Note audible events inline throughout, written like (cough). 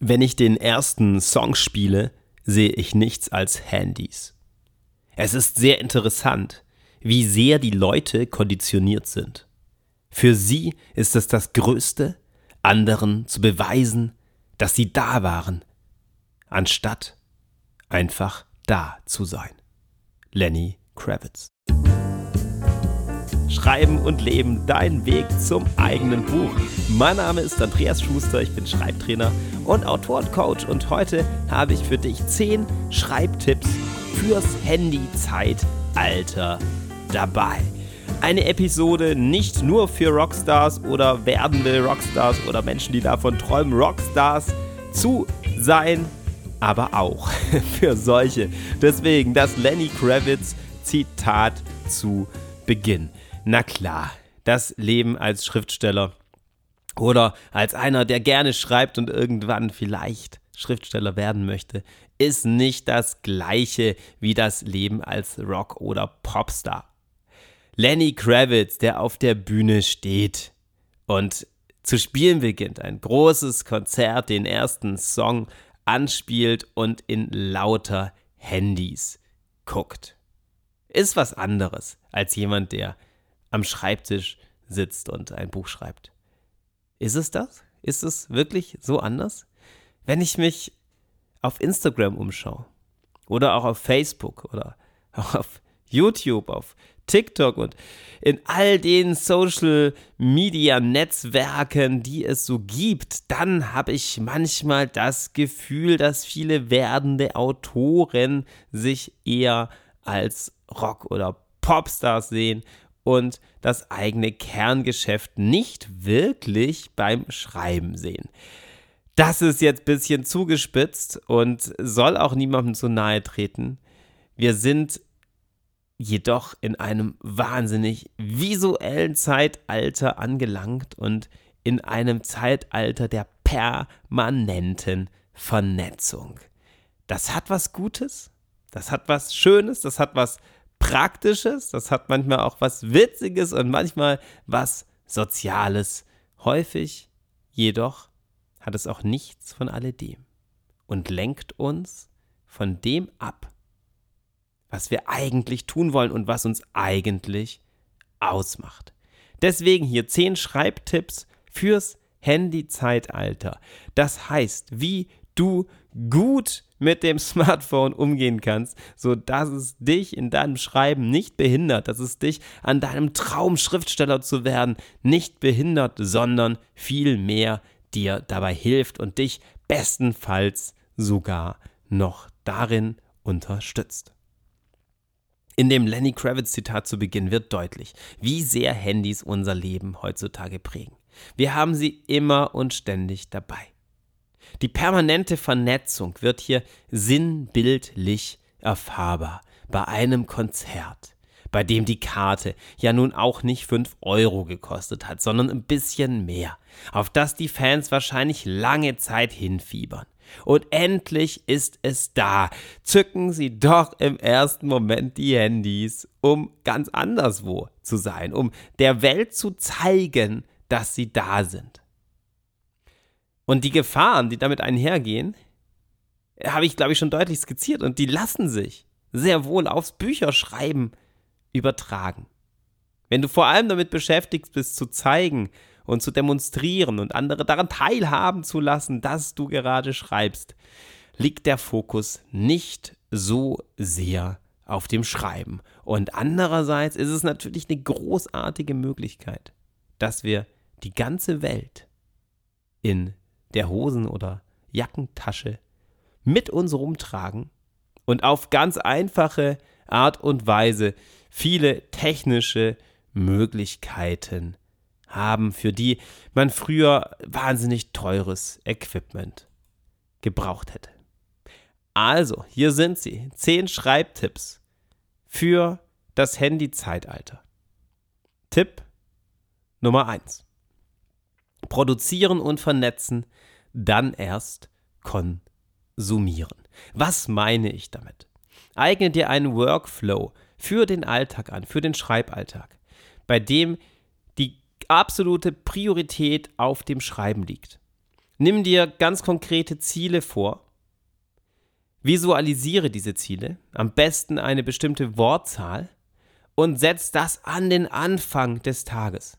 Wenn ich den ersten Song spiele, sehe ich nichts als Handys. Es ist sehr interessant, wie sehr die Leute konditioniert sind. Für sie ist es das Größte, anderen zu beweisen, dass sie da waren, anstatt einfach da zu sein. Lenny Kravitz. Schreiben und Leben, dein Weg zum eigenen Buch. Mein Name ist Andreas Schuster, ich bin Schreibtrainer und Autor und Coach und heute habe ich für dich 10 Schreibtipps fürs Handy-Zeitalter dabei. Eine Episode nicht nur für Rockstars oder werdende Rockstars oder Menschen, die davon träumen, Rockstars zu sein, aber auch (laughs) für solche. Deswegen das Lenny Kravitz Zitat zu Beginn. Na klar, das Leben als Schriftsteller oder als einer, der gerne schreibt und irgendwann vielleicht Schriftsteller werden möchte, ist nicht das gleiche wie das Leben als Rock- oder Popstar. Lenny Kravitz, der auf der Bühne steht und zu spielen beginnt, ein großes Konzert, den ersten Song anspielt und in lauter Handys guckt. Ist was anderes als jemand, der am Schreibtisch sitzt und ein Buch schreibt. Ist es das? Ist es wirklich so anders? Wenn ich mich auf Instagram umschaue oder auch auf Facebook oder (laughs) auch auf YouTube, auf TikTok und in all den Social Media Netzwerken, die es so gibt, dann habe ich manchmal das Gefühl, dass viele werdende Autoren sich eher als Rock- oder Popstars sehen und das eigene Kerngeschäft nicht wirklich beim Schreiben sehen. Das ist jetzt ein bisschen zugespitzt und soll auch niemandem zu nahe treten. Wir sind jedoch in einem wahnsinnig visuellen Zeitalter angelangt und in einem Zeitalter der permanenten Vernetzung. Das hat was Gutes, das hat was Schönes, das hat was Praktisches, das hat manchmal auch was Witziges und manchmal was Soziales. Häufig jedoch hat es auch nichts von alledem und lenkt uns von dem ab, was wir eigentlich tun wollen und was uns eigentlich ausmacht. Deswegen hier zehn Schreibtipps fürs Handy-Zeitalter. Das heißt, wie du gut mit dem (laughs) Smartphone umgehen kannst, so dass es dich in deinem Schreiben nicht behindert, dass es dich an deinem Traum Schriftsteller zu werden nicht behindert, sondern vielmehr dir dabei hilft und dich bestenfalls sogar noch darin unterstützt. In dem Lenny Kravitz Zitat zu Beginn wird deutlich, wie sehr Handys unser Leben heutzutage prägen. Wir haben sie immer und ständig dabei. Die permanente Vernetzung wird hier sinnbildlich erfahrbar bei einem Konzert, bei dem die Karte ja nun auch nicht 5 Euro gekostet hat, sondern ein bisschen mehr, auf das die Fans wahrscheinlich lange Zeit hinfiebern. Und endlich ist es da. Zücken Sie doch im ersten Moment die Handys, um ganz anderswo zu sein, um der Welt zu zeigen, dass Sie da sind. Und die Gefahren, die damit einhergehen, habe ich, glaube ich, schon deutlich skizziert. Und die lassen sich sehr wohl aufs Bücherschreiben übertragen. Wenn du vor allem damit beschäftigt bist, zu zeigen und zu demonstrieren und andere daran teilhaben zu lassen, dass du gerade schreibst, liegt der Fokus nicht so sehr auf dem Schreiben. Und andererseits ist es natürlich eine großartige Möglichkeit, dass wir die ganze Welt in der Hosen- oder Jackentasche mit uns rumtragen und auf ganz einfache Art und Weise viele technische Möglichkeiten haben, für die man früher wahnsinnig teures Equipment gebraucht hätte. Also, hier sind sie. Zehn Schreibtipps für das Handy-Zeitalter. Tipp Nummer eins: Produzieren und vernetzen dann erst konsumieren. Was meine ich damit? Eigne dir einen Workflow für den Alltag an, für den Schreiballtag, bei dem die absolute Priorität auf dem Schreiben liegt. Nimm dir ganz konkrete Ziele vor. Visualisiere diese Ziele, am besten eine bestimmte Wortzahl und setz das an den Anfang des Tages.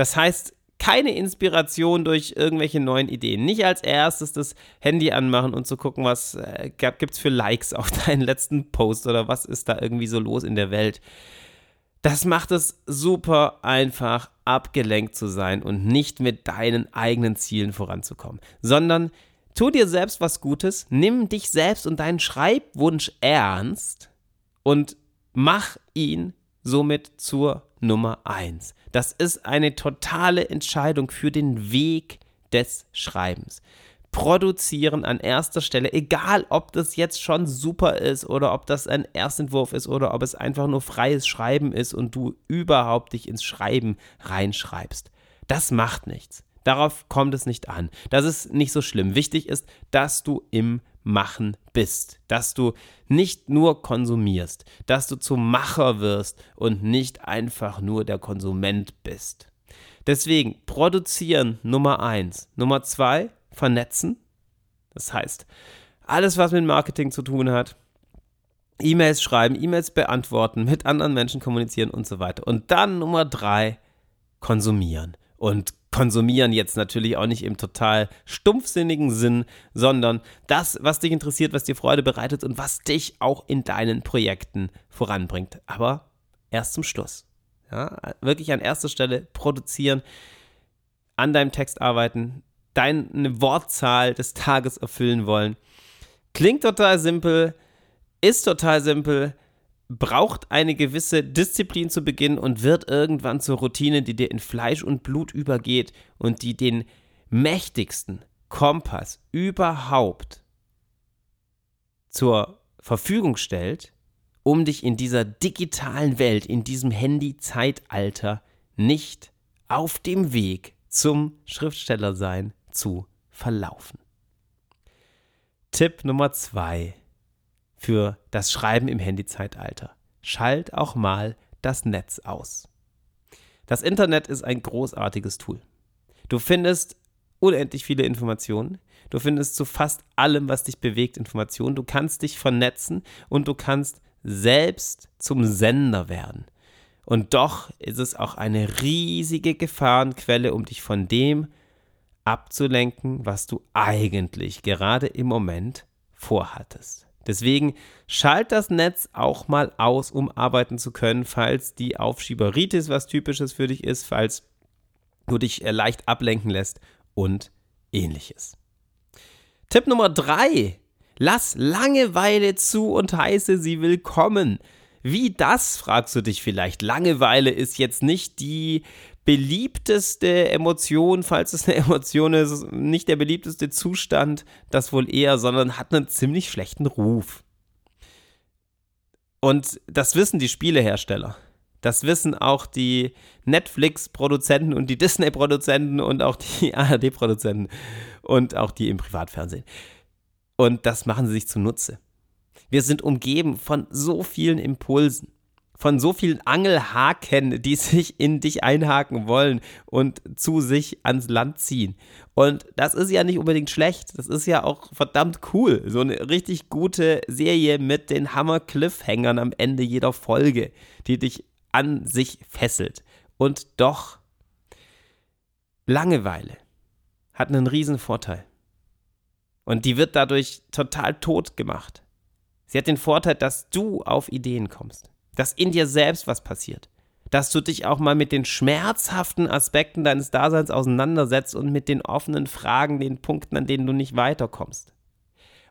Das heißt, keine Inspiration durch irgendwelche neuen Ideen. Nicht als erstes das Handy anmachen und zu gucken, was äh, gibt es für Likes auf (laughs) deinen letzten Post oder was ist da irgendwie so los in der Welt. Das macht es super einfach, abgelenkt zu sein und nicht mit deinen eigenen Zielen voranzukommen, sondern tu dir selbst was Gutes, nimm dich selbst und deinen Schreibwunsch ernst und mach ihn somit zur Nummer 1. Das ist eine totale Entscheidung für den Weg des Schreibens. Produzieren an erster Stelle, egal ob das jetzt schon super ist oder ob das ein Erstentwurf ist oder ob es einfach nur freies Schreiben ist und du überhaupt dich ins Schreiben reinschreibst. Das macht nichts. Darauf kommt es nicht an. Das ist nicht so schlimm. Wichtig ist, dass du im Machen bist, dass du nicht nur konsumierst, dass du zum Macher wirst und nicht einfach nur der Konsument bist. Deswegen produzieren Nummer eins. Nummer zwei, vernetzen. Das heißt, alles, was mit Marketing zu tun hat, E-Mails schreiben, E-Mails beantworten, mit anderen Menschen kommunizieren und so weiter. Und dann Nummer drei, konsumieren. Und konsumieren jetzt natürlich auch nicht im total stumpfsinnigen Sinn, sondern das, was dich interessiert, was dir Freude bereitet und was dich auch in deinen Projekten voranbringt. Aber erst zum Schluss. Ja, wirklich an erster Stelle produzieren, an deinem Text arbeiten, deine Wortzahl des Tages erfüllen wollen. Klingt total simpel, ist total simpel, braucht eine gewisse Disziplin zu Beginn und wird irgendwann zur Routine, die dir in Fleisch und Blut übergeht und die den mächtigsten Kompass überhaupt zur Verfügung stellt, um dich in dieser digitalen Welt, in diesem Handy-Zeitalter nicht auf dem Weg zum Schriftstellersein zu verlaufen. Tipp Nummer zwei für das Schreiben im Handyzeitalter. Schalt auch mal das Netz aus. Das Internet ist ein großartiges Tool. Du findest unendlich viele Informationen. Du findest zu fast allem, was dich bewegt, Informationen. Du kannst dich vernetzen und du kannst selbst zum Sender werden. Und doch ist es auch eine riesige Gefahrenquelle, um dich von dem abzulenken, was du eigentlich gerade im Moment vorhattest. Deswegen schalt das Netz auch mal aus, um arbeiten zu können, falls die Aufschieberitis was typisches für dich ist, falls du dich äh, leicht ablenken lässt und ähnliches. Tipp Nummer drei: Lass Langeweile zu und heiße sie willkommen. Wie das, fragst du dich vielleicht. Langeweile ist jetzt nicht die beliebteste Emotion, falls es eine Emotion ist, nicht der beliebteste Zustand, das wohl eher, sondern hat einen ziemlich schlechten Ruf. Und das wissen die Spielehersteller. Das wissen auch die Netflix-Produzenten und die Disney-Produzenten und auch die (laughs) ARD-Produzenten und auch die im Privatfernsehen. Und das machen sie sich zunutze. Wir sind umgeben von so vielen Impulsen von so vielen Angelhaken, die sich in dich einhaken wollen und zu sich ans Land ziehen. Und das ist ja nicht unbedingt schlecht. Das ist ja auch verdammt cool. So eine richtig gute Serie mit den Hammer-Cliffhängern am Ende jeder Folge, die dich an sich fesselt. Und doch, Langeweile hat einen riesen Vorteil. Und die wird dadurch total tot gemacht. Sie hat den Vorteil, dass du auf Ideen kommst dass in dir selbst was passiert. Dass du dich auch mal mit den schmerzhaften Aspekten deines Daseins auseinandersetzt und mit den offenen Fragen, den Punkten, an denen du nicht weiterkommst.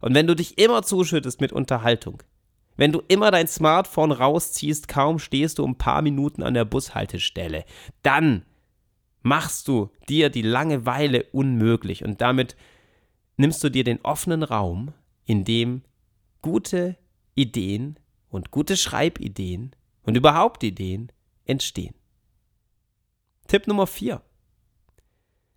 Und wenn du dich immer zuschüttest mit Unterhaltung, wenn du immer dein Smartphone rausziehst, kaum stehst du ein paar Minuten an der Bushaltestelle, dann machst du dir die Langeweile unmöglich und damit nimmst du dir den offenen Raum, in dem gute Ideen und gute Schreibideen und überhaupt Ideen entstehen. Tipp Nummer 4.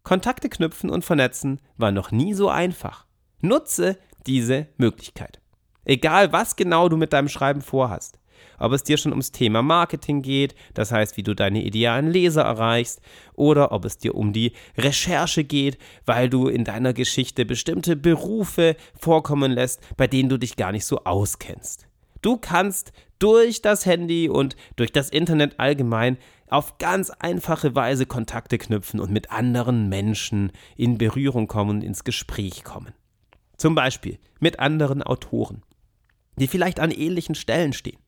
Kontakte knüpfen und vernetzen war noch nie so einfach. Nutze diese Möglichkeit. Egal, was genau du mit deinem Schreiben vorhast. Ob es dir schon ums Thema Marketing geht, das heißt, wie du deine idealen Leser erreichst, oder ob es dir um die Recherche geht, weil du in deiner Geschichte bestimmte Berufe vorkommen lässt, bei denen du dich gar nicht so auskennst. Du kannst durch das Handy und durch das Internet allgemein auf ganz einfache Weise Kontakte knüpfen und mit anderen Menschen in Berührung kommen und ins Gespräch kommen. Zum Beispiel mit anderen Autoren, die vielleicht an ähnlichen Stellen stehen.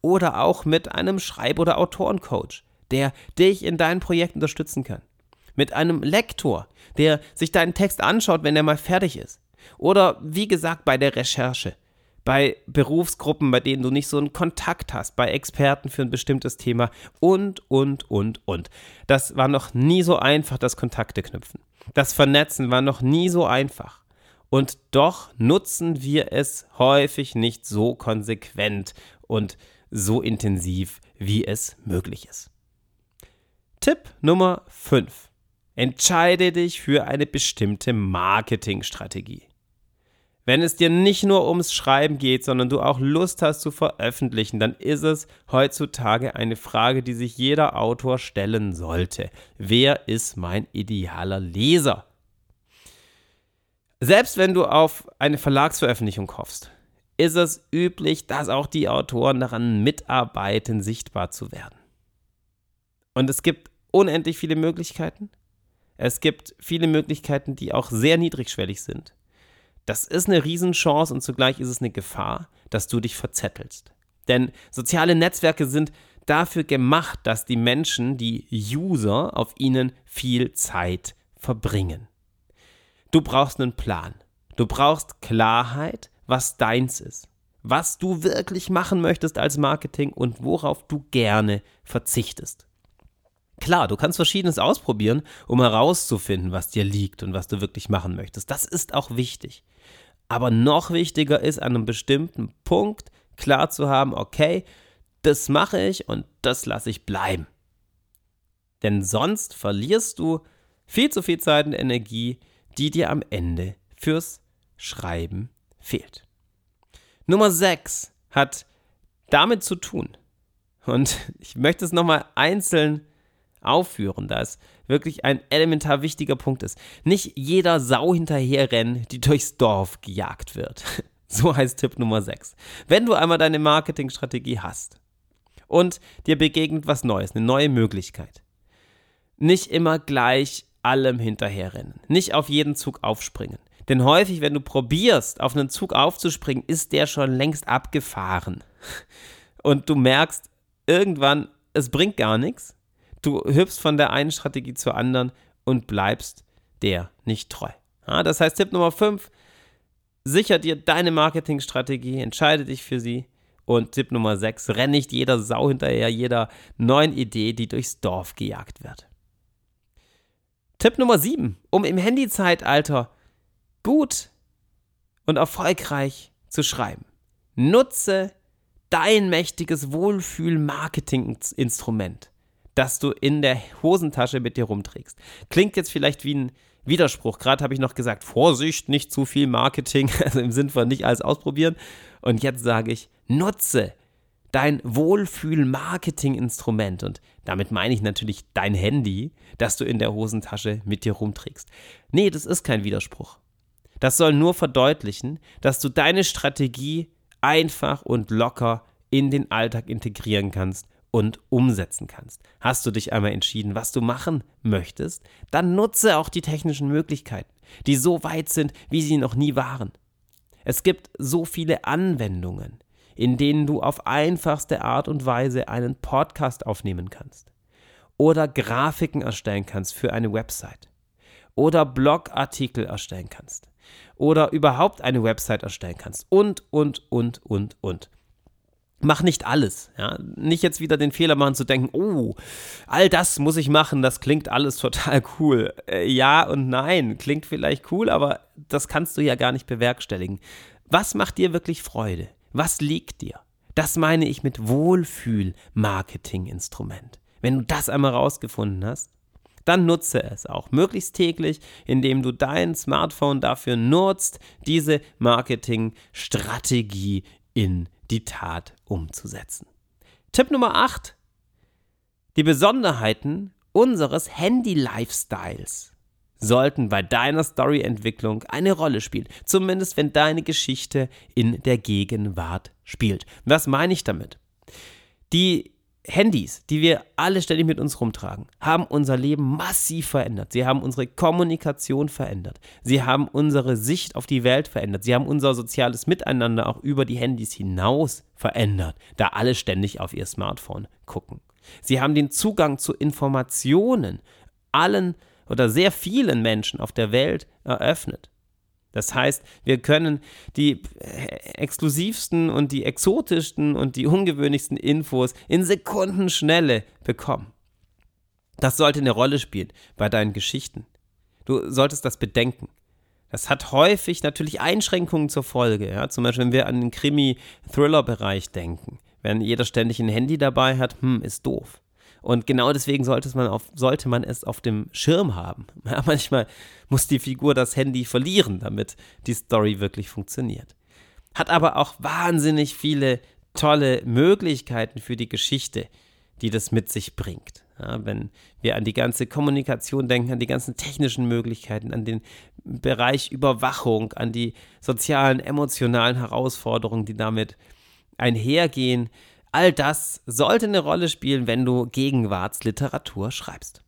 Oder auch mit einem Schreib- oder Autorencoach, der dich in deinem Projekt unterstützen kann. Mit einem Lektor, der sich deinen Text anschaut, wenn er mal fertig ist. Oder wie gesagt bei der Recherche, bei Berufsgruppen, bei denen du nicht so einen Kontakt hast, bei Experten für ein bestimmtes Thema und, und, und, und. Das war noch nie so einfach, das Kontakte knüpfen. Das Vernetzen war noch nie so einfach. Und doch nutzen wir es häufig nicht so konsequent und so intensiv, wie es möglich ist. Tipp Nummer 5. Entscheide dich für eine bestimmte Marketingstrategie. Wenn es dir nicht nur ums Schreiben geht, sondern du auch Lust hast zu veröffentlichen, dann ist es heutzutage eine Frage, die sich jeder Autor stellen sollte. Wer ist mein idealer Leser? Selbst wenn du auf eine Verlagsveröffentlichung hoffst, ist es üblich, dass auch die Autoren daran mitarbeiten, sichtbar zu werden. Und es gibt unendlich viele Möglichkeiten. Es gibt viele Möglichkeiten, die auch sehr niedrigschwellig sind. Das ist eine Riesenchance und zugleich ist es eine Gefahr, dass du dich verzettelst. Denn soziale Netzwerke sind dafür gemacht, dass die Menschen, die User, auf ihnen viel Zeit verbringen. Du brauchst einen Plan. Du brauchst Klarheit, was deins ist. Was du wirklich machen möchtest als Marketing und worauf du gerne verzichtest. Klar, du kannst Verschiedenes ausprobieren, um herauszufinden, was dir liegt und was du wirklich machen möchtest. Das ist auch wichtig. Aber noch wichtiger ist, an einem bestimmten Punkt klar zu haben, okay, das mache ich und das lasse ich bleiben. Denn sonst verlierst du viel zu viel Zeit und Energie, die dir am Ende fürs Schreiben fehlt. Nummer 6 hat damit zu tun. Und (laughs) ich möchte es nochmal einzeln aufführen, da es wirklich ein elementar wichtiger Punkt ist. Nicht jeder Sau hinterherrennen, die durchs Dorf gejagt wird. (laughs) So heißt Tipp Nummer 6. Wenn du einmal deine Marketingstrategie hast und dir begegnet was Neues, eine neue Möglichkeit, nicht immer gleich allem hinterherrennen, nicht auf jeden Zug aufspringen. Denn häufig, wenn du probierst, auf einen Zug aufzuspringen, ist der schon längst abgefahren. (laughs) Und du merkst irgendwann, es bringt gar nichts Du hüpfst von der einen Strategie zur anderen und bleibst der nicht treu. Ja, das heißt, Tipp Nummer 5, sicher dir deine Marketingstrategie, entscheide dich für sie. Und Tipp Nummer 6, renn nicht jeder Sau hinterher, jeder neuen Idee, die durchs Dorf gejagt wird. Tipp Nummer 7, um im Handyzeitalter gut und erfolgreich zu schreiben. Nutze dein mächtiges Wohlfühl-Marketing-Instrument das du in der Hosentasche mit dir rumträgst. Klingt jetzt vielleicht wie ein Widerspruch. Gerade habe ich noch gesagt, Vorsicht, nicht zu viel Marketing, (laughs) also im Sinn von nicht alles ausprobieren. Und jetzt sage ich, nutze dein Wohlfühl-Marketing-Instrument. Und damit meine ich natürlich dein Handy, das du in der Hosentasche mit dir rumträgst. Nee, das ist kein Widerspruch. Das soll nur verdeutlichen, dass du deine Strategie einfach und locker in den Alltag integrieren kannst und umsetzen kannst. Hast du dich einmal entschieden, was du machen möchtest, dann nutze auch die technischen Möglichkeiten, die so weit sind, wie sie noch nie waren. Es gibt so viele Anwendungen, in denen du auf einfachste Art und Weise einen Podcast aufnehmen kannst oder Grafiken erstellen kannst für eine Website oder Blogartikel erstellen kannst oder überhaupt eine Website erstellen kannst und, und, und, und, und mach nicht alles. Ja? Nicht jetzt wieder den Fehler machen zu denken, oh, all das muss ich machen, das klingt alles total (laughs) cool. Äh, ja und nein, klingt vielleicht cool, aber das kannst du ja gar nicht bewerkstelligen. Was macht dir wirklich Freude? Was liegt dir? Das meine ich mit Wohlfühl-Marketing-Instrument. Wenn du das einmal rausgefunden hast, dann nutze es auch möglichst täglich, indem du dein Smartphone dafür nutzt, diese Marketingstrategie in die Tat umzusetzen. Tipp Nummer 8. Die Besonderheiten unseres Handy-Lifestyles sollten bei deiner Storyentwicklung eine Rolle spielen. Zumindest wenn deine Geschichte in der Gegenwart spielt. Was meine ich damit? Die Handys, die wir alle ständig mit uns rumtragen, haben unser Leben massiv verändert. Sie haben unsere Kommunikation verändert. Sie haben unsere Sicht auf die Welt verändert. Sie haben unser soziales Miteinander auch über die Handys hinaus verändert, da alle ständig auf ihr Smartphone gucken. Sie haben den Zugang zu Informationen allen oder sehr vielen Menschen auf der Welt eröffnet. Das heißt, wir können die exklusivsten und die exotischsten und die ungewöhnlichsten Infos in Sekundenschnelle bekommen. Das sollte eine Rolle spielen bei deinen Geschichten. Du solltest das bedenken. Das hat häufig natürlich Einschränkungen zur Folge. Ja? Zum Beispiel, wenn wir an den Krimi-Thriller-Bereich denken. Wenn jeder ständig ein Handy dabei hat, hm, ist doof. Und genau deswegen sollte man, auf, sollte man es auf dem Schirm haben. (laughs) Ja, manchmal muss die Figur das Handy verlieren, damit die Story wirklich funktioniert. Hat aber auch wahnsinnig viele tolle Möglichkeiten für die Geschichte, die das mit sich bringt. Ja, wenn wir an die ganze Kommunikation denken, an die ganzen technischen Möglichkeiten, an den Bereich Überwachung, an die sozialen, emotionalen Herausforderungen, die damit einhergehen, All das sollte eine Rolle spielen, wenn du Gegenwartsliteratur schreibst.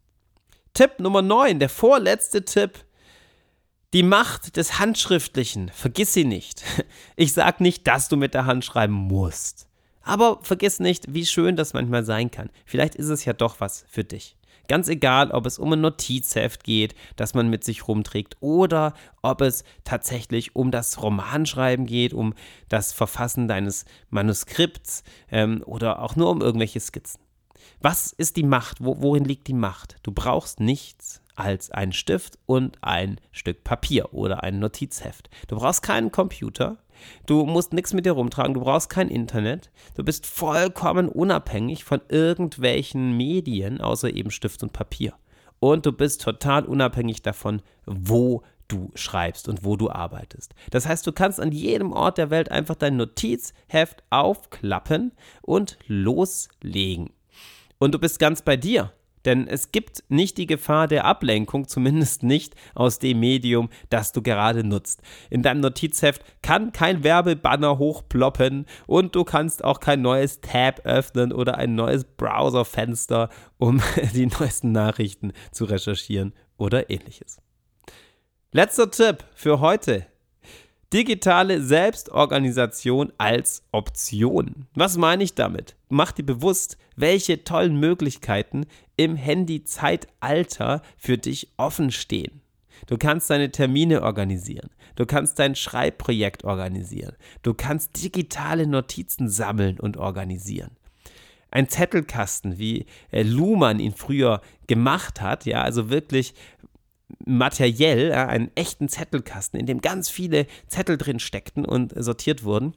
Tipp Nummer 9, der vorletzte Tipp. Die Macht des Handschriftlichen, vergiss sie nicht. (laughs) Ich sage nicht, dass du mit der Hand schreiben musst. Aber vergiss nicht, wie schön das manchmal sein kann. Vielleicht ist es ja doch was für dich. Ganz egal, ob es um ein Notizheft geht, das man mit sich rumträgt, oder ob es tatsächlich um das Romanschreiben geht, um das Verfassen deines Manuskripts ähm, oder auch nur um irgendwelche Skizzen. Was ist die Macht? Wo, worin liegt die Macht? Du brauchst nichts als einen Stift und ein Stück Papier oder ein Notizheft. Du brauchst keinen Computer, Du musst nichts mit dir rumtragen, du brauchst kein Internet. Du bist vollkommen unabhängig von irgendwelchen Medien, außer eben Stift und Papier. Und du bist total unabhängig davon, wo du schreibst und wo du arbeitest. Das heißt, du kannst an jedem Ort der Welt einfach dein Notizheft aufklappen und loslegen. Und du bist ganz bei dir. Denn es gibt nicht die Gefahr der Ablenkung, (laughs) zumindest nicht aus dem Medium, das du gerade nutzt. In deinem Notizheft kann kein Werbebanner hochploppen und du kannst auch kein neues Tab öffnen oder ein neues Browserfenster, um (laughs) die neuesten Nachrichten zu recherchieren oder ähnliches. Letzter Tipp für heute. Digitale Selbstorganisation als Option. Was meine ich damit? Mach dir bewusst, welche tollen Möglichkeiten im Handy-Zeitalter für dich offen stehen. Du kannst deine Termine organisieren. Du kannst dein Schreibprojekt organisieren. Du kannst digitale Notizen sammeln und organisieren. Ein Zettelkasten, wie äh, Luhmann ihn früher gemacht hat, ja, also wirklich materiell einen echten Zettelkasten, in dem ganz viele Zettel drin steckten und sortiert wurden,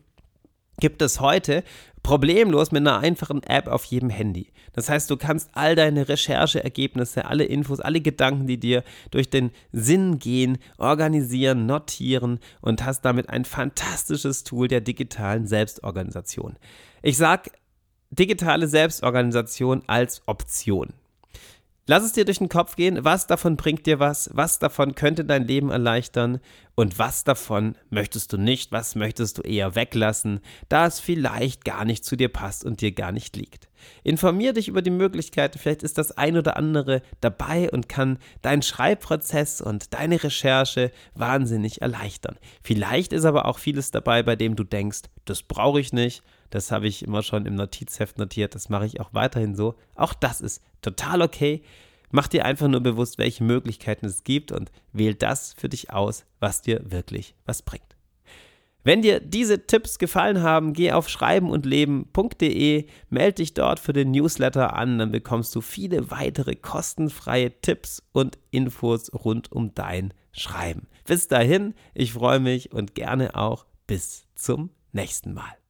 gibt es heute problemlos mit einer einfachen App auf jedem Handy. Das heißt, du kannst all deine Rechercheergebnisse, alle Infos, alle Gedanken, die dir durch den Sinn gehen, organisieren, notieren und hast damit ein fantastisches Tool der digitalen Selbstorganisation. Ich sage digitale Selbstorganisation als Option. Lass es dir durch den Kopf gehen, was davon bringt dir was, was davon könnte dein Leben erleichtern? Und was davon möchtest du nicht, was möchtest du eher weglassen, da es vielleicht gar nicht zu dir passt und dir gar nicht liegt. Informier dich über die Möglichkeiten, vielleicht ist das ein oder andere dabei und kann deinen Schreibprozess und deine Recherche wahnsinnig erleichtern. Vielleicht ist aber auch vieles dabei, bei dem du denkst, das brauche ich nicht, das habe ich immer schon im Notizheft notiert. Das mache ich auch weiterhin so. Auch das ist total okay. Mach dir einfach nur bewusst, welche Möglichkeiten es gibt und wähl das für dich aus, was dir wirklich was bringt. Wenn dir diese Tipps gefallen haben, geh auf schreibenundleben.de, melde dich dort für den Newsletter an, dann bekommst du viele weitere kostenfreie Tipps und Infos rund um dein Schreiben. Bis dahin, ich freue mich und gerne auch bis zum nächsten Mal.